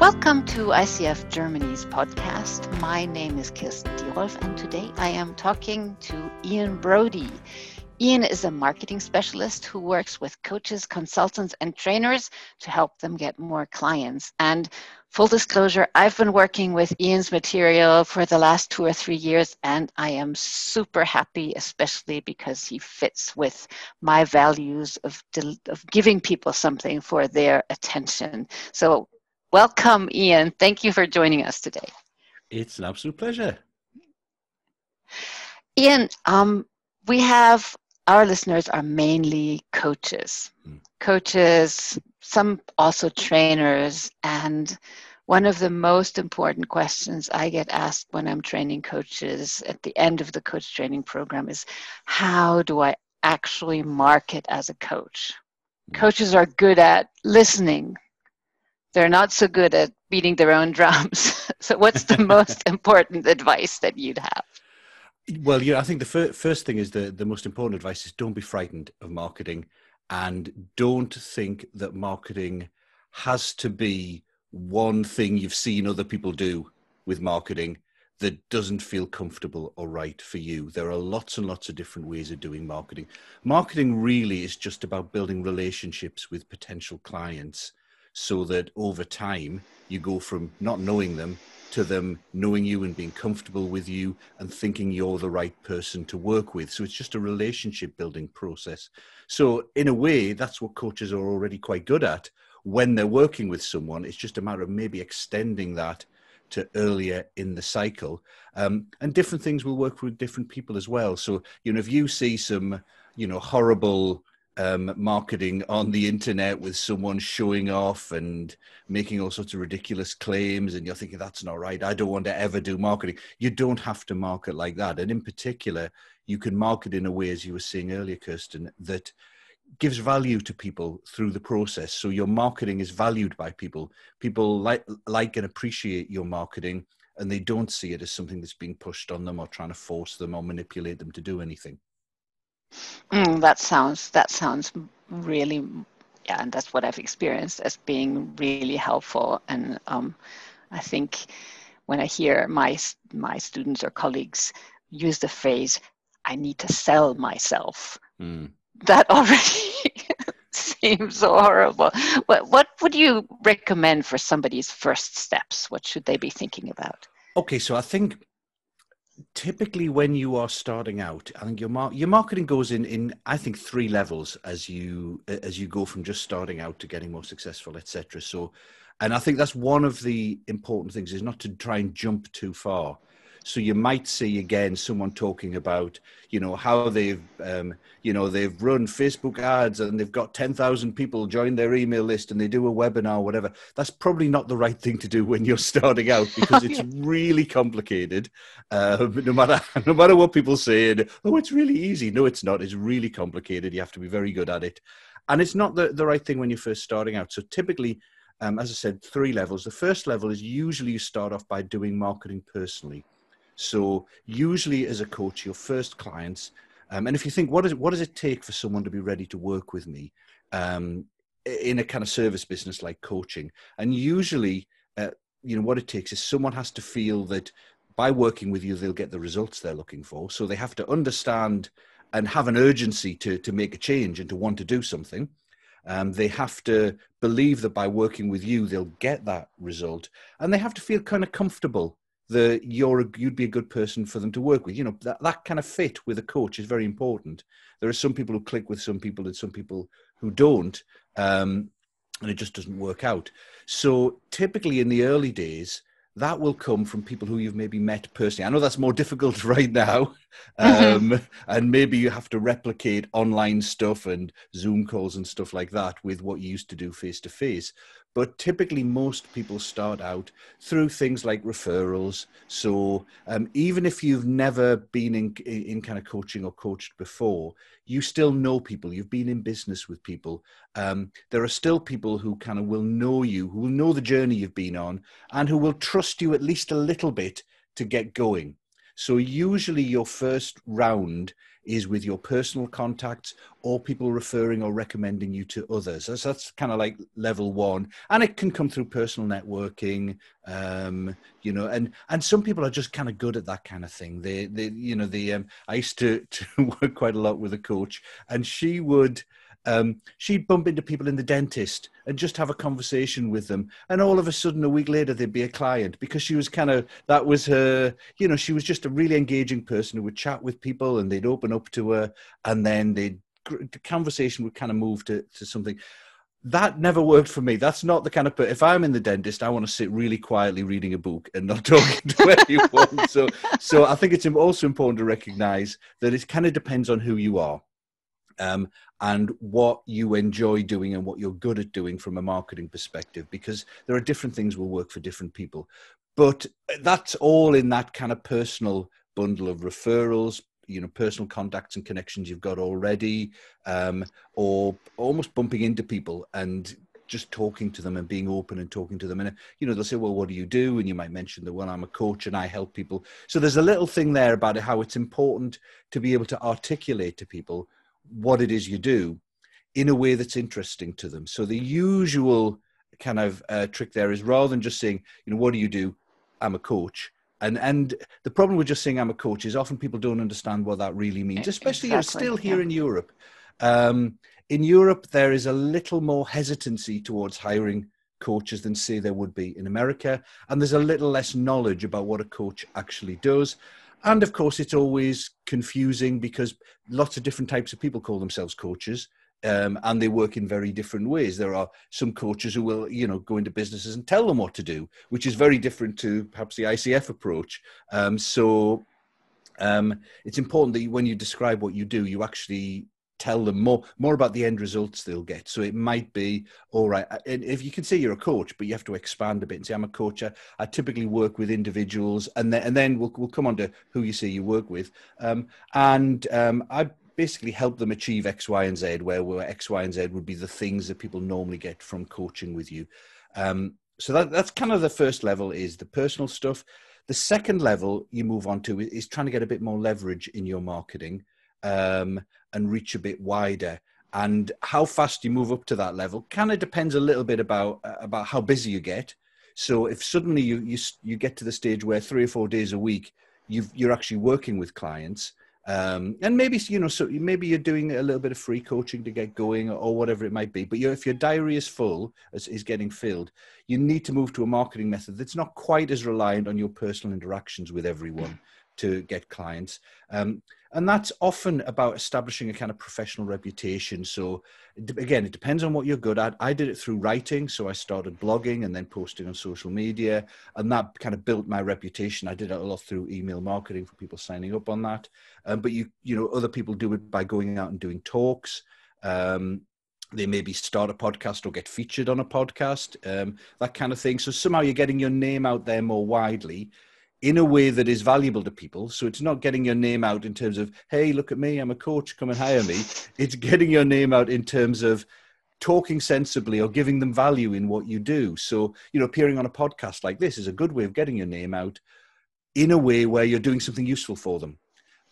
Welcome to ICF Germany's podcast. My name is Kirsten Dierolf, and today I am talking to Ian Brodie. Ian is a marketing specialist who works with coaches, consultants, and trainers to help them get more clients. And full disclosure, I've been working with Ian's material for the last two or three years, and I am super happy, especially because he fits with my values of, of giving people something for their attention. So Welcome, Ian. Thank you for joining us today. It's an absolute pleasure. Ian, um, we have our listeners are mainly coaches, hmm. coaches, some also trainers, and one of the most important questions I get asked when I'm training coaches at the end of the coach training program is how do I actually market as a coach? Hmm. Coaches are good at listening, they're not so good at beating their own drums. so, what's the most important advice that you'd have? Well, yeah, I think the fir- first thing is the, the most important advice is don't be frightened of marketing and don't think that marketing has to be one thing you've seen other people do with marketing that doesn't feel comfortable or right for you. There are lots and lots of different ways of doing marketing. Marketing really is just about building relationships with potential clients so that over time you go from not knowing them to them knowing you and being comfortable with you and thinking you're the right person to work with. So it's just a relationship building process. So, in a way, that's what coaches are already quite good at when they're working with someone. It's just a matter of maybe extending that to earlier in the cycle. Um, and different things will work with different people as well. So, you know, if you see some, you know, horrible um, marketing on the internet with someone showing off and making all sorts of ridiculous claims, and you're thinking that's not right. I don't want to ever do marketing. You don't have to market like that, and in particular, you can market in a way, as you were saying earlier, Kirsten, that gives value to people through the process. So your marketing is valued by people. People like like and appreciate your marketing, and they don't see it as something that's being pushed on them or trying to force them or manipulate them to do anything. Mm, that sounds that sounds really yeah, and that's what I've experienced as being really helpful. And um, I think when I hear my my students or colleagues use the phrase "I need to sell myself," mm. that already seems so horrible. What what would you recommend for somebody's first steps? What should they be thinking about? Okay, so I think typically when you are starting out i think your mar- your marketing goes in in i think three levels as you as you go from just starting out to getting more successful etc so and i think that's one of the important things is not to try and jump too far so you might see again someone talking about, you know, how they've, um, you know, they've run Facebook ads and they've got 10,000 people join their email list and they do a webinar whatever. That's probably not the right thing to do when you're starting out because it's really complicated. Uh, no matter no matter what people say, and, oh, it's really easy. No, it's not. It's really complicated. You have to be very good at it, and it's not the the right thing when you're first starting out. So typically. Um, as I said, three levels. The first level is usually you start off by doing marketing personally. So usually as a coach, your first clients, um, and if you think, what, is, what does it take for someone to be ready to work with me um, in a kind of service business like coaching? And usually, uh, you know, what it takes is someone has to feel that by working with you, they'll get the results they're looking for. So they have to understand and have an urgency to, to make a change and to want to do something. Um, they have to believe that by working with you, they'll get that result. And they have to feel kind of comfortable that you're a, you'd be a good person for them to work with. You know that that kind of fit with a coach is very important. There are some people who click with some people and some people who don't, um, and it just doesn't work out. So typically in the early days, that will come from people who you've maybe met personally. I know that's more difficult right now, mm-hmm. um, and maybe you have to replicate online stuff and Zoom calls and stuff like that with what you used to do face to face. But typically, most people start out through things like referrals. So um, even if you've never been in, in kind of coaching or coached before, you still know people. You've been in business with people. Um, there are still people who kind of will know you, who will know the journey you've been on, and who will trust you at least a little bit to get going. So usually, your first round is with your personal contacts or people referring or recommending you to others. So that's kind of like level one, and it can come through personal networking, um, you know. And and some people are just kind of good at that kind of thing. They they you know the um, I used to to work quite a lot with a coach, and she would um, she'd bump into people in the dentist and just have a conversation with them. And all of a sudden, a week later, they'd be a client because she was kind of, that was her, you know, she was just a really engaging person who would chat with people and they'd open up to her and then they'd, the conversation would kind of move to, to something that never worked for me. That's not the kind of. If I'm in the dentist, I want to sit really quietly reading a book and not talking to anyone. so, so I think it's also important to recognise that it kind of depends on who you are um, and what you enjoy doing and what you're good at doing from a marketing perspective, because there are different things will work for different people. But that's all in that kind of personal bundle of referrals, you know, personal contacts and connections you've got already, um, or almost bumping into people and just talking to them and being open and talking to them. And, you know, they'll say, well, what do you do? And you might mention that, well, I'm a coach and I help people. So there's a little thing there about how it's important to be able to articulate to people what it is you do in a way that's interesting to them. So the usual kind of uh, trick there is rather than just saying, you know, what do you do? I'm a coach. And and the problem with just saying I'm a coach is often people don't understand what that really means, especially exactly, still here yeah. in Europe. Um, in Europe, there is a little more hesitancy towards hiring coaches than say there would be in America, and there's a little less knowledge about what a coach actually does. And of course, it's always confusing because lots of different types of people call themselves coaches. Um, and they work in very different ways. There are some coaches who will, you know, go into businesses and tell them what to do, which is very different to perhaps the ICF approach. Um, so um, it's important that when you describe what you do, you actually tell them more more about the end results they'll get. So it might be all right. And If you can say you're a coach, but you have to expand a bit and say I'm a coach. I, I typically work with individuals, and then and then we'll we'll come on to who you say you work with. Um, and um, I basically help them achieve X, Y, and Z, where, where X, Y, and Z would be the things that people normally get from coaching with you. Um, so that, that's kind of the first level is the personal stuff. The second level you move on to is trying to get a bit more leverage in your marketing um, and reach a bit wider. And how fast you move up to that level kind of depends a little bit about uh, about how busy you get. So if suddenly you you you get to the stage where three or four days a week you you're actually working with clients, um, and maybe you know so maybe you're doing a little bit of free coaching to get going or, whatever it might be but if your diary is full is, is getting filled you need to move to a marketing method that's not quite as reliant on your personal interactions with everyone to get clients um, and that's often about establishing a kind of professional reputation. So again it depends on what you're good at. I did it through writing so i started blogging and then posting on social media and that kind of built my reputation. I did it a lot through email marketing for people signing up on that. Um, but you you know other people do it by going out and doing talks. Um, they maybe start a podcast or get featured on a podcast um, that kind of thing. So somehow you're getting your name out there more widely in a way that is valuable to people. So it's not getting your name out in terms of, hey, look at me, I'm a coach, come and hire me. It's getting your name out in terms of talking sensibly or giving them value in what you do. So, you know, appearing on a podcast like this is a good way of getting your name out in a way where you're doing something useful for them.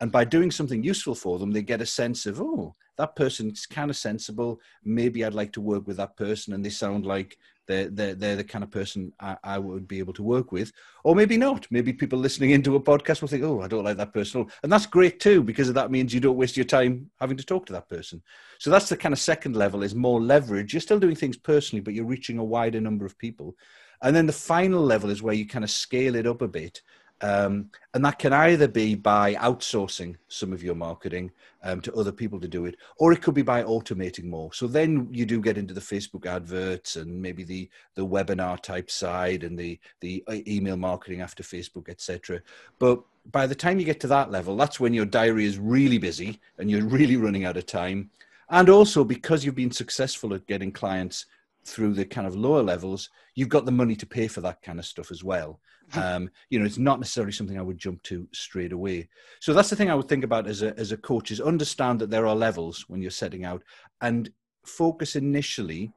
And by doing something useful for them, they get a sense of, oh, that person's kind of sensible. Maybe I'd like to work with that person. And they sound like they're, they're, they're the kind of person I, I, would be able to work with. Or maybe not. Maybe people listening into a podcast will think, oh, I don't like that person. And that's great too, because that means you don't waste your time having to talk to that person. So that's the kind of second level is more leverage. You're still doing things personally, but you're reaching a wider number of people. And then the final level is where you kind of scale it up a bit um, and that can either be by outsourcing some of your marketing um, to other people to do it, or it could be by automating more. So then you do get into the Facebook adverts and maybe the the webinar type side and the the uh, email marketing after Facebook, etc. But by the time you get to that level, that's when your diary is really busy and you're really running out of time. And also because you've been successful at getting clients through the kind of lower levels, you've got the money to pay for that kind of stuff as well. Um, you know, it's not necessarily something I would jump to straight away. So that's the thing I would think about as a as a coach is understand that there are levels when you're setting out and focus initially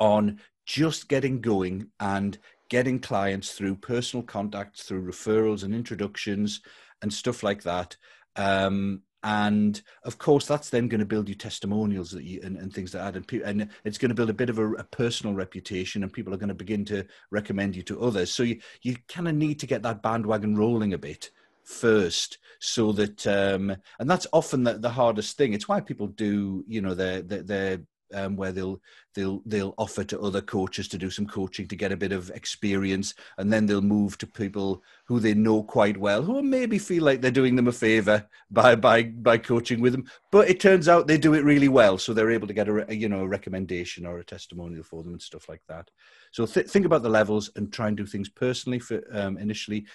on just getting going and getting clients through personal contacts, through referrals and introductions and stuff like that. Um, and of course that's then going to build you testimonials that you and, and things like that and, pe- and it's going to build a bit of a, a, personal reputation and people are going to begin to recommend you to others. So you, you kind of need to get that bandwagon rolling a bit first so that um and that's often the, the hardest thing. It's why people do you know their their, their um, where they'll they'll they'll offer to other coaches to do some coaching to get a bit of experience, and then they'll move to people who they know quite well, who maybe feel like they're doing them a favor by by by coaching with them. But it turns out they do it really well, so they're able to get a, you know a recommendation or a testimonial for them and stuff like that. So th- think about the levels and try and do things personally for um, initially,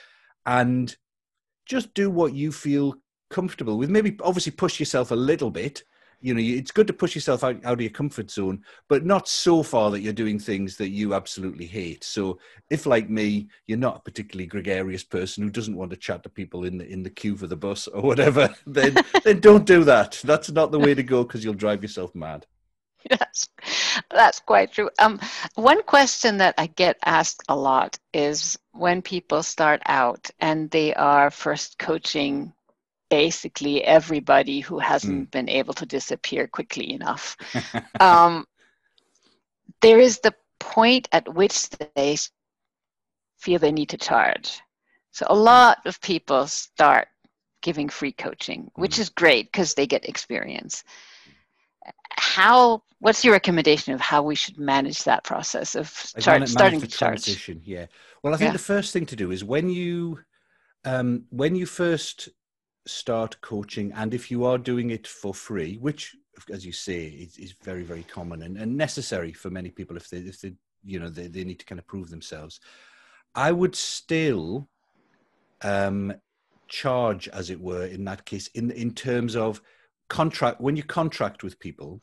and just do what you feel comfortable with. Maybe obviously push yourself a little bit you know it's good to push yourself out, out of your comfort zone but not so far that you're doing things that you absolutely hate. So if like me you're not a particularly gregarious person who doesn't want to chat to people in the in the queue for the bus or whatever then then don't do that. That's not the way to go because you'll drive yourself mad. Yes, that's quite true. Um, one question that I get asked a lot is when people start out and they are first coaching basically everybody who hasn't mm. been able to disappear quickly enough. um, there is the point at which they feel they need to charge. So a lot of people start giving free coaching, which mm. is great because they get experience. How? What's your recommendation of how we should manage that process of starting to charge? Transition, yeah. Well, I think yeah. the first thing to do is when you um, when you first start coaching and if you are doing it for free which as you say is, is very very common and, and, necessary for many people if they if they you know they, they need to kind of prove themselves i would still um charge as it were in that case in in terms of contract when you contract with people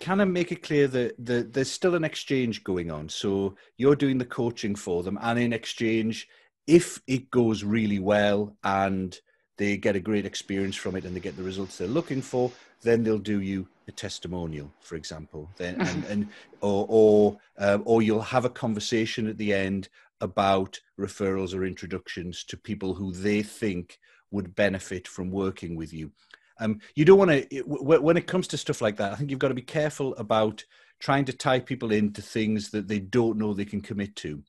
kind of make it clear that, that there's still an exchange going on? So you're doing the coaching for them and in exchange if it goes really well and they get a great experience from it and they get the results they're looking for, then they'll do you a testimonial, for example. Then and, and or or um, or you'll have a conversation at the end about referrals or introductions to people who they think would benefit from working with you. Um, you don't want to when it comes to stuff like that. I think you've got to be careful about trying to tie people into things that they don't know they can commit to.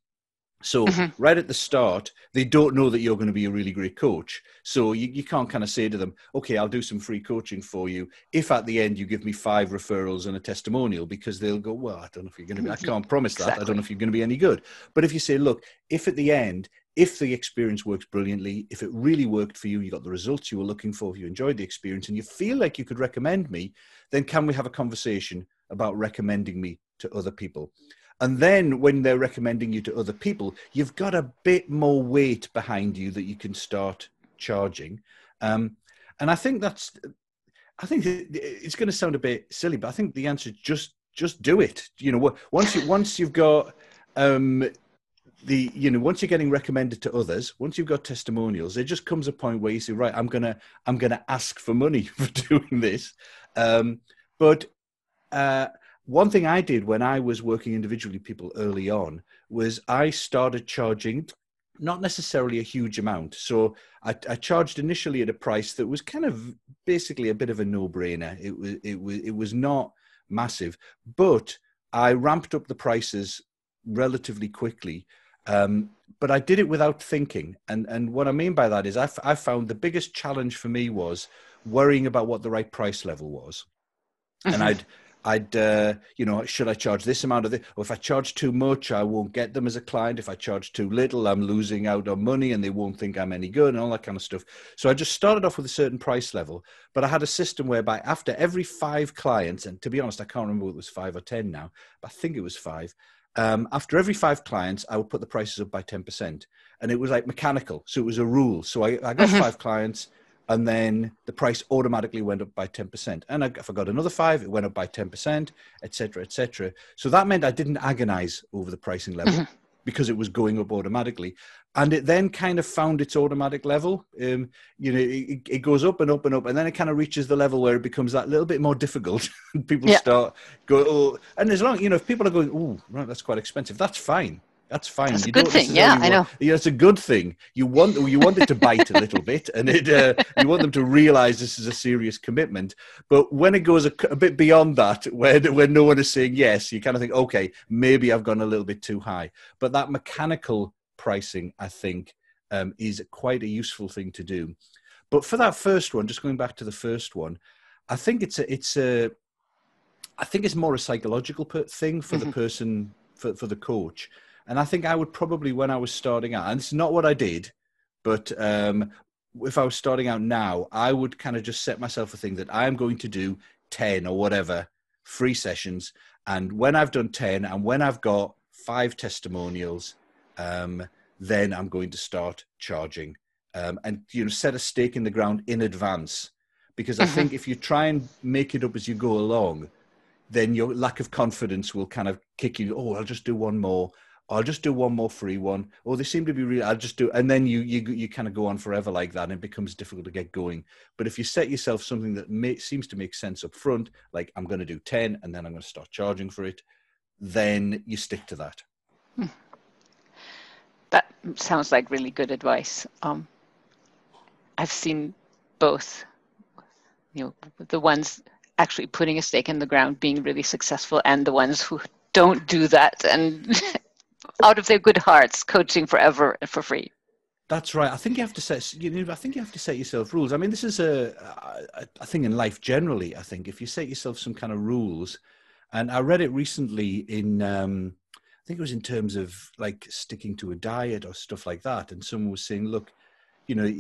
So mm-hmm. right at the start, they don't know that you're going to be a really great coach. So you, you can't kind of say to them, okay, I'll do some free coaching for you. If at the end you give me five referrals and a testimonial, because they'll go, well, I don't know if you're going to be, I mm-hmm. can't promise that. Exactly. I don't know if you're going to be any good. But if you say, look, if at the end, if the experience works brilliantly, if it really worked for you, you got the results you were looking for, if you enjoyed the experience and you feel like you could recommend me, then can we have a conversation about recommending me to other people? And then when they're recommending you to other people, you've got a bit more weight behind you that you can start charging. Um, and I think that's, I think it's going to sound a bit silly, but I think the answer is just just do it. You know, once you once you've got um, the you know once you're getting recommended to others, once you've got testimonials, there just comes a point where you say, right, I'm gonna I'm gonna ask for money for doing this. Um, but uh, one thing I did when I was working individually people early on was I started charging not necessarily a huge amount. So I, I, charged initially at a price that was kind of basically a bit of a no-brainer. It was it was it was not massive, but I ramped up the prices relatively quickly. Um, but I did it without thinking, and and what I mean by that is I, f- I found the biggest challenge for me was worrying about what the right price level was, mm-hmm. and I'd I'd, uh, you know, should I charge this amount of this? Or if I charge too much, I won't get them as a client. If I charge too little, I'm losing out on money and they won't think I'm any good and all that kind of stuff. So I just started off with a certain price level, but I had a system whereby after every five clients, and to be honest, I can't remember whether it was five or 10 now, but I think it was five. Um, after every five clients, I would put the prices up by 10%. And it was like mechanical. So it was a rule. So I, I got mm-hmm. five clients and then the price automatically went up by 10%. And if I got another five, it went up by 10%, etc., etc. So that meant I didn't agonize over the pricing level mm-hmm. because it was going up automatically. And it then kind of found its automatic level. Um, you know, it, it, goes up and up and up, and then it kind of reaches the level where it becomes that little bit more difficult. people yeah. start go, oh, and as long, you know, if people are going, oh, right, that's quite expensive, that's fine That's fine. That's you a good thing. Yeah, want, I know. Yeah, it's a good thing. You want you want it to bite a little bit, and it uh, you want them to realize this is a serious commitment. But when it goes a, a, bit beyond that, where when no one is saying yes, you kind of think, okay, maybe I've gone a little bit too high. But that mechanical pricing, I think, um, is quite a useful thing to do. But for that first one, just going back to the first one, I think it's a it's a I think it's more a psychological thing for mm-hmm. the person for, for the coach. And I think I would probably when I was starting out, and it's not what I did, but um, if I was starting out now, I would kind of just set myself a thing that I am going to do 10 or whatever free sessions. And when I've done 10 and when I've got five testimonials, um, then I'm going to start charging um, and you know set a stake in the ground in advance because I mm-hmm. think if you try and make it up as you go along, then your lack of confidence will kind of kick you. Oh, I'll just do one more. I'll just do one more free one. Oh, they seem to be real. I'll just do, and then you you you kind of go on forever like that, and it becomes difficult to get going. But if you set yourself something that may, seems to make sense up front, like I'm going to do ten, and then I'm going to start charging for it, then you stick to that. Hmm. That sounds like really good advice. Um, I've seen both. You know, the ones actually putting a stake in the ground being really successful, and the ones who don't do that and out of their good hearts coaching forever for free. That's right. I think you have to set. You know, I think you have to set yourself rules. I mean, this is a, a, a thing in life generally. I think if you set yourself some kind of rules, and I read it recently in. Um, I think it was in terms of like sticking to a diet or stuff like that. And someone was saying, look, you know,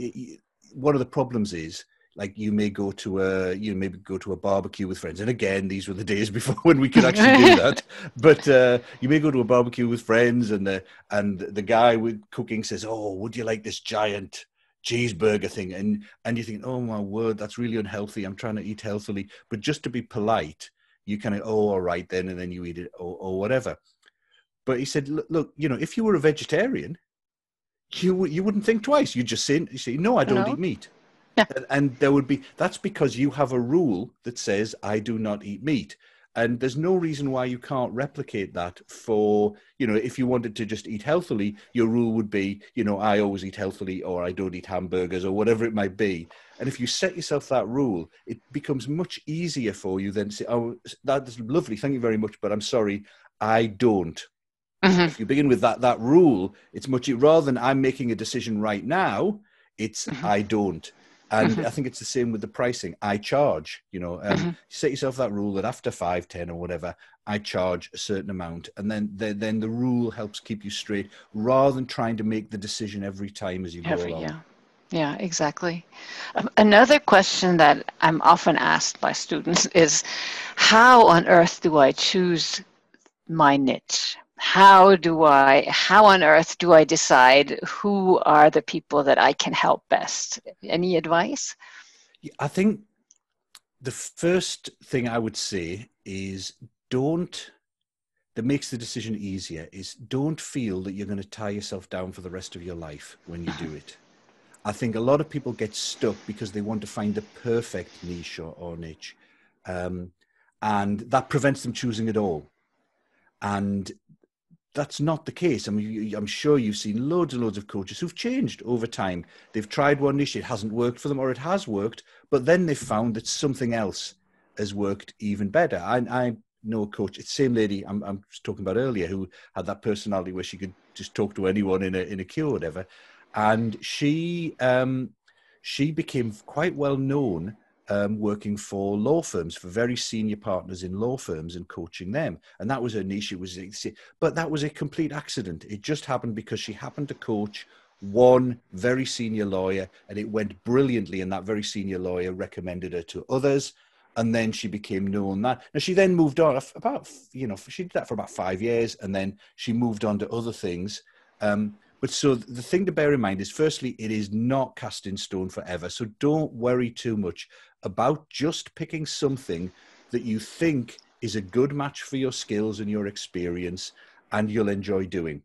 one of the problems is like you may go to a you know maybe go to a barbecue with friends and again these were the days before when we could actually do that but uh, you may go to a barbecue with friends and the and the guy with cooking says oh would you like this giant cheeseburger thing and and you think oh my word that's really unhealthy i'm trying to eat healthily but just to be polite you kind of oh all right then and then you eat it or, or whatever but he said look, look you know if you were a vegetarian you you wouldn't think twice. You just say, you say no, I don't no. eat meat. Yeah. And there would be that's because you have a rule that says I do not eat meat. And there's no reason why you can't replicate that for, you know, if you wanted to just eat healthily, your rule would be, you know, I always eat healthily or I don't eat hamburgers or whatever it might be. And if you set yourself that rule, it becomes much easier for you than say, oh, that's lovely, thank you very much, but I'm sorry, I don't. Mm-hmm. If you begin with that that rule, it's much rather than I'm making a decision right now. It's mm-hmm. I don't, and mm-hmm. I think it's the same with the pricing. I charge. You know, um, mm-hmm. set yourself that rule that after five, ten, or whatever, I charge a certain amount, and then the, then the rule helps keep you straight, rather than trying to make the decision every time as you go along. Yeah. Yeah, exactly. Um, another question that I'm often asked by students is how on earth do I choose my niche? How do I, how on earth do I decide who are the people that I can help best? Any advice? I think the first thing I would say is don't, that makes the decision easier, is don't feel that you're going to tie yourself down for the rest of your life when you do it. I think a lot of people get stuck because they want to find the perfect niche or, or niche. Um, and that prevents them choosing at all. And that's not the case. I mean, I'm sure you've seen loads and loads of coaches who've changed over time. They've tried one niche, it hasn't worked for them, or it has worked, but then they've found that something else has worked even better. I, I know a coach, it's the same lady I'm, I'm talking about earlier, who had that personality where she could just talk to anyone in a in a queue or whatever, and she um, she became quite well known um, working for law firms, for very senior partners in law firms and coaching them. And that was her niche. It was, but that was a complete accident. It just happened because she happened to coach one very senior lawyer and it went brilliantly. And that very senior lawyer recommended her to others. And then she became known that. Now she then moved on about, you know, she did that for about five years and then she moved on to other things. Um, but so the thing to bear in mind is, firstly, it is not cast in stone forever. So don't worry too much about just picking something that you think is a good match for your skills and your experience and you'll enjoy doing.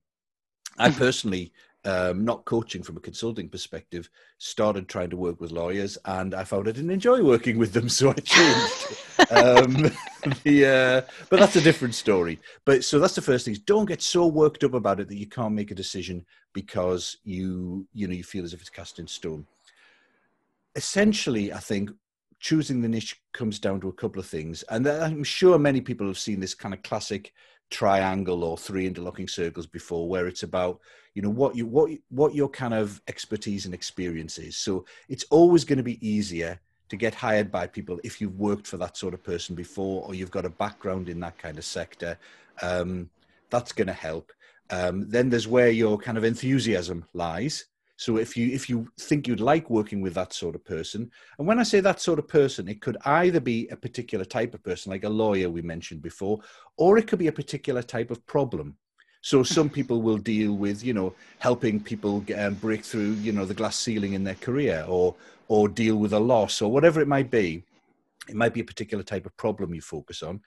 I mm-hmm. personally, um, not coaching from a consulting perspective, started trying to work with lawyers and I found I didn't enjoy working with them, so I changed. um, the, uh, but that's a different story. But so that's the first thing: is don't get so worked up about it that you can't make a decision because you you know you feel as if it's cast in stone. Essentially, I think choosing the niche comes down to a couple of things, and I'm sure many people have seen this kind of classic triangle or three interlocking circles before where it's about you know what you what what your kind of expertise and experience is so it's always going to be easier to get hired by people if you've worked for that sort of person before or you've got a background in that kind of sector. Um, that's going to help. Um, then there's where your kind of enthusiasm lies. So if you if you think you'd like working with that sort of person, and when I say that sort of person, it could either be a particular type of person, like a lawyer we mentioned before, or it could be a particular type of problem. So some people will deal with, you know, helping people um, break through, you know, the glass ceiling in their career, or or deal with a loss or whatever it might be. It might be a particular type of problem you focus on.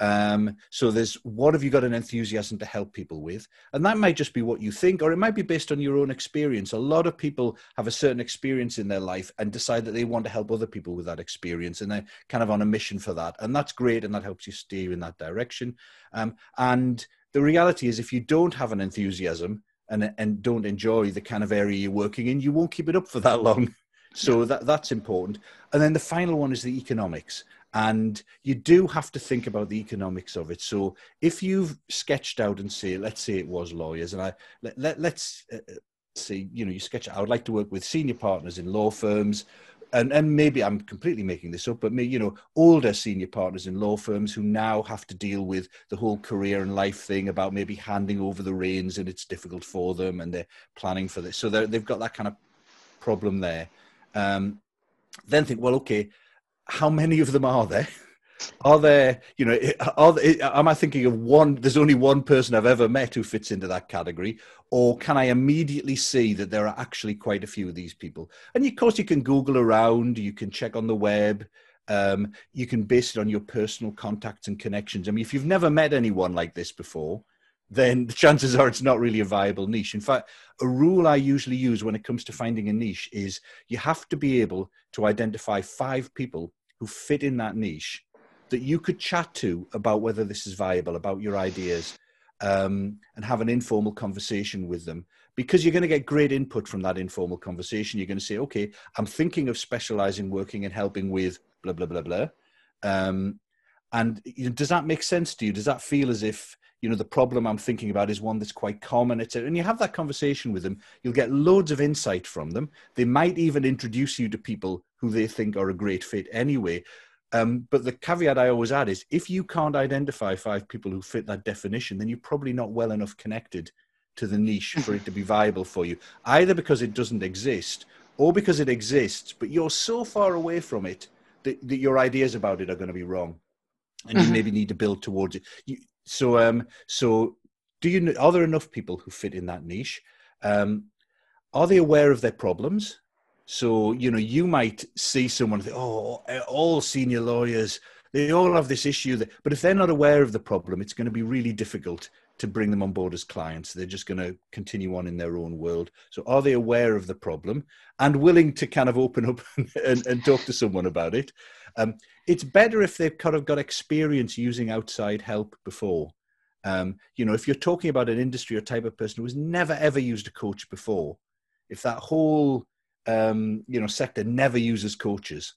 Um, so there's what have you got an enthusiasm to help people with? And that might just be what you think, or it might be based on your own experience. A lot of people have a certain experience in their life and decide that they want to help other people with that experience, and they're kind of on a mission for that. And that's great, and that helps you steer in that direction. Um, and the reality is, if you don't have an enthusiasm and and don't enjoy the kind of area you're working in, you won't keep it up for that long. So that that's important. And then the final one is the economics. And you do have to think about the economics of it. So if you've sketched out and say, let's say it was lawyers, and I let, let let's uh, uh see, you know, you sketch. I would like to work with senior partners in law firms and and maybe I'm completely making this up, but me, you know, older senior partners in law firms who now have to deal with the whole career and life thing about maybe handing over the reins and it's difficult for them and they're planning for this. So they've got that kind of problem there. Um, then think, well, okay, how many of them are there? Are there, you know, are am I thinking of one? There's only one person I've ever met who fits into that category, or can I immediately see that there are actually quite a few of these people? And of course, you can Google around, you can check on the web, um, you can base it on your personal contacts and connections. I mean, if you've never met anyone like this before, then the chances are it's not really a viable niche. In fact, a rule I usually use when it comes to finding a niche is you have to be able to identify five people who fit in that niche that you could chat to about whether this is viable, about your ideas, um, and have an informal conversation with them. Because you're going to get great input from that informal conversation. You're going to say, okay, I'm thinking of specializing, working, and helping with blah, blah, blah, blah. Um, and you know, does that make sense to you? Does that feel as if you know the problem i'm thinking about is one that's quite common etc and you have that conversation with them you'll get loads of insight from them they might even introduce you to people who they think are a great fit anyway um, but the caveat i always add is if you can't identify five people who fit that definition then you're probably not well enough connected to the niche for it to be viable for you either because it doesn't exist or because it exists but you're so far away from it that, that your ideas about it are going to be wrong and you mm-hmm. maybe need to build towards it. You, so um so do you are there enough people who fit in that niche? Um are they aware of their problems? So you know you might see someone think oh all senior lawyers they all have this issue that, but if they're not aware of the problem it's going to be really difficult to bring them on board as clients they're just going to continue on in their own world so are they aware of the problem and willing to kind of open up and, and talk to someone about it um, it's better if they've kind of got experience using outside help before. Um, you know, if you're talking about an industry or type of person who has never ever used a coach before, if that whole um, you know sector never uses coaches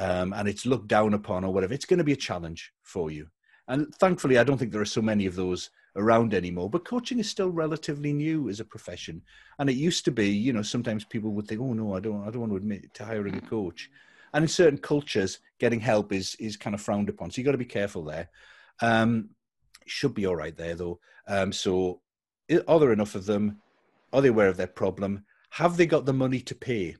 um, and it's looked down upon or whatever, it's going to be a challenge for you. And thankfully, I don't think there are so many of those around anymore. But coaching is still relatively new as a profession, and it used to be, you know, sometimes people would think, "Oh no, I don't, I don't want to admit to hiring a coach." And in certain cultures, getting help is is kind of frowned upon. So you got to be careful there. Um, should be all right there though. Um, so are there enough of them? Are they aware of their problem? Have they got the money to pay?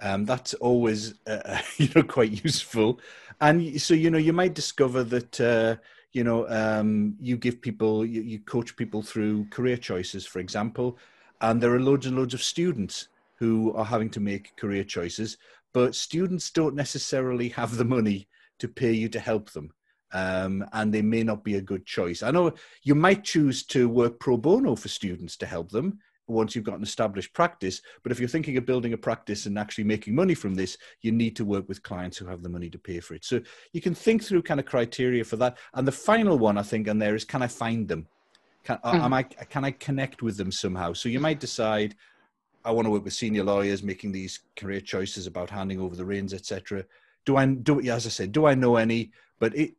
Um, that's always uh, you know quite useful. And so you know you might discover that uh, you know um, you give people you, you coach people through career choices, for example, and there are loads and loads of students who are having to make career choices but students don't necessarily have the money to pay you to help them. Um, and they may not be a good choice. I know you might choose to work pro bono for students to help them once you've got an established practice. But if you're thinking of building a practice and actually making money from this, you need to work with clients who have the money to pay for it. So you can think through kind of criteria for that. And the final one I think on there is can I find them? Can, mm. am I, can I connect with them somehow? So you might decide, I want to work with senior lawyers making these career choices about handing over the reins, etc. Do I do as I said? Do I know any? But it,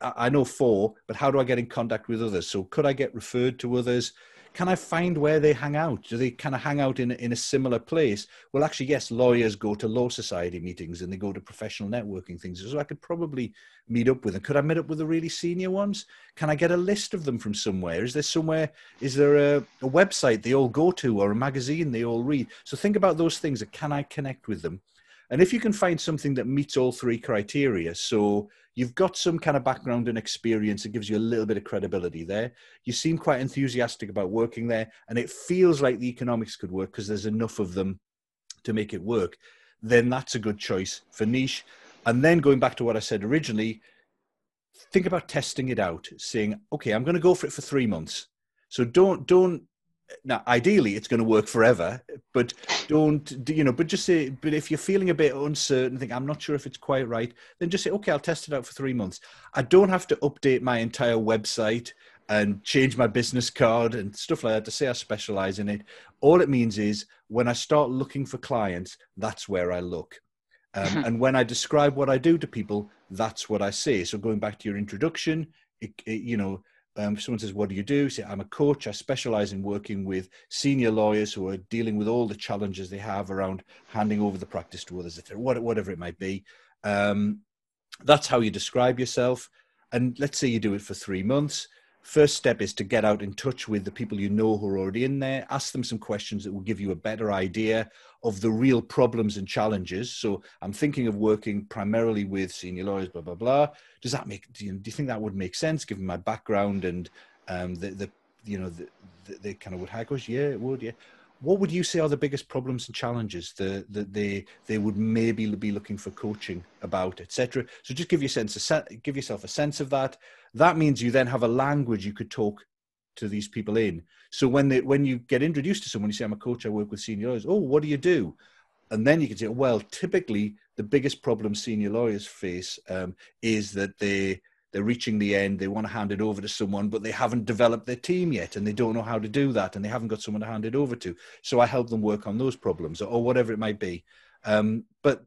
I know four. But how do I get in contact with others? So could I get referred to others? Can I find where they hang out? Do they kind of hang out in, in a similar place? Well, actually, yes, lawyers go to law society meetings and they go to professional networking things. So I could probably meet up with them. Could I meet up with the really senior ones? Can I get a list of them from somewhere? Is there somewhere, is there a, a website they all go to or a magazine they all read? So think about those things. Can I connect with them? And if you can find something that meets all three criteria, so you've got some kind of background and experience, it gives you a little bit of credibility there. You seem quite enthusiastic about working there, and it feels like the economics could work because there's enough of them to make it work. Then that's a good choice for niche. And then going back to what I said originally, think about testing it out, saying, okay, I'm going to go for it for three months. So don't don't now ideally it's going to work forever but don't you know but just say but if you're feeling a bit uncertain think i'm not sure if it's quite right then just say okay i'll test it out for three months. I don't have to update my entire website and change my business card and stuff like that to say i specialize in it. All it means is when i start looking for clients that's where i look. Um, mm-hmm. and when i describe what i do to people that's what i say. So going back to your introduction it, it, you know um, if someone says, What do you do? Say, I'm a coach. I specialize in working with senior lawyers who are dealing with all the challenges they have around handing over the practice to others, whatever it might be. Um, that's how you describe yourself. And let's say you do it for three months first step is to get out in touch with the people you know who are already in there ask them some questions that will give you a better idea of the real problems and challenges. So i'm thinking of working primarily with senior lawyers blah blah blah. Does that make do you, do you think that would make sense given my background and um, the, the you know the, the, kind of would high yeah it would yeah what would you say are the biggest problems and challenges that, that they they would maybe be looking for coaching about etc so just give your sense give yourself a sense of that. That means you then have a language you could talk to these people in. So when they when you get introduced to someone you say i'm a coach i work with senior lawyers. Oh what do you do? And then you can say well typically the biggest problem senior lawyers face um, is that they they're reaching the end. They want to hand it over to someone but they haven't developed their team yet and they don't know how to do that and they haven't got someone to hand it over to. So i help them work on those problems or, whatever it might be. Um, but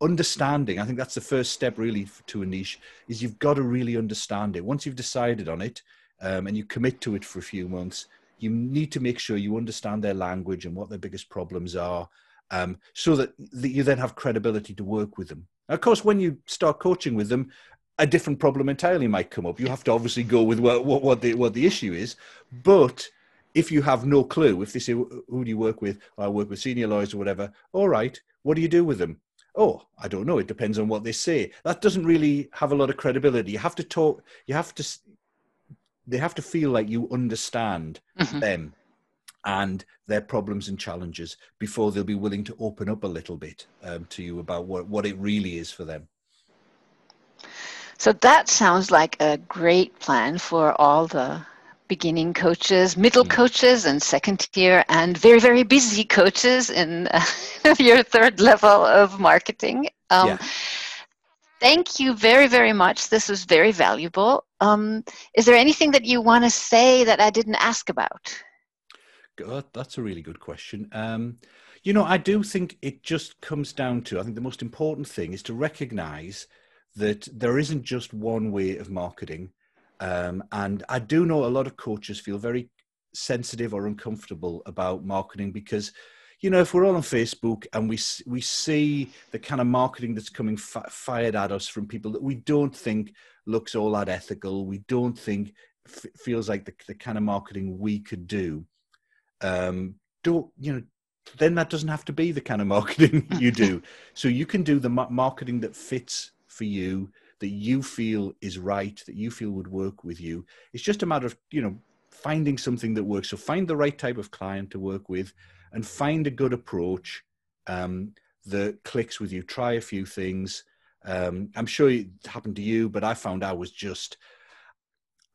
understanding i think that's the first step really to a niche is you've got to really understand it. Once you've decided on it um, and you commit to it for a few months you need to make sure you understand their language and what their biggest problems are um, so that, that you then have credibility to work with them. Of course, when you start coaching with them, a different problem entirely might come up. You have to obviously go with what, what, what the what the issue is. But if you have no clue, if they say who do you work with, I work with senior lawyers or whatever. All right, what do you do with them? Oh, I don't know. It depends on what they say. That doesn't really have a lot of credibility. You have to talk. You have to. They have to feel like you understand mm-hmm. them and their problems and challenges before they'll be willing to open up a little bit um, to you about what, what it really is for them. So that sounds like a great plan for all the beginning coaches, middle mm. coaches, and second tier, and very, very busy coaches in uh, your third level of marketing. Um, yeah. Thank you very, very much. This was very valuable. Um, is there anything that you want to say that I didn't ask about? God, that's a really good question. Um, you know, I do think it just comes down to I think the most important thing is to recognize that there isn't just one way of marketing. Um, and I do know a lot of coaches feel very sensitive or uncomfortable about marketing because, you know, if we're all on Facebook and we we see the kind of marketing that's coming fi- fired at us from people that we don't think looks all that ethical, we don't think f- feels like the, the kind of marketing we could do. Um, don't you know? Then that doesn't have to be the kind of marketing you do. so you can do the ma- marketing that fits for you that you feel is right, that you feel would work with you. It's just a matter of, you know, finding something that works. So find the right type of client to work with and find a good approach um, that clicks with you. Try a few things. Um, I'm sure it happened to you, but I found I was just,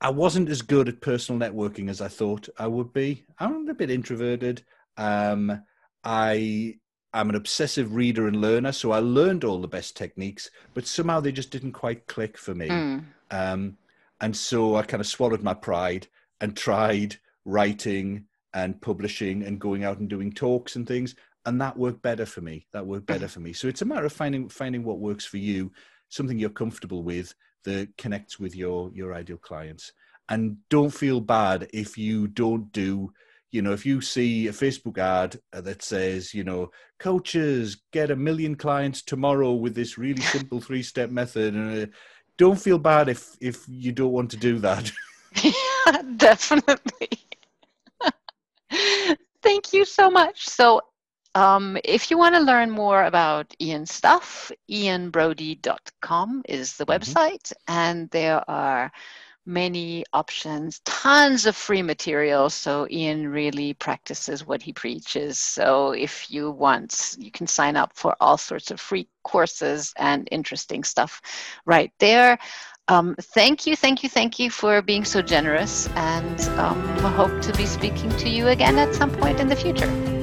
I wasn't as good at personal networking as I thought I would be. I'm a bit introverted. Um, I I'm an obsessive reader and learner, so I learned all the best techniques, but somehow they just didn't quite click for me. Mm. Um, and so I kind of swallowed my pride and tried writing and publishing and going out and doing talks and things, and that worked better for me. That worked better for me. So it's a matter of finding finding what works for you, something you're comfortable with that connects with your your ideal clients. And don't feel bad if you don't do you know, if you see a Facebook ad that says, you know, coaches get a million clients tomorrow with this really simple three step method, and uh, don't feel bad if if you don't want to do that. yeah, definitely. Thank you so much. So, um, if you want to learn more about Ian's stuff, ianbrodie.com is the mm-hmm. website, and there are many options, tons of free material. So Ian really practices what he preaches. So if you want, you can sign up for all sorts of free courses and interesting stuff right there. Um, thank you, thank you, thank you for being so generous, and um, hope to be speaking to you again at some point in the future.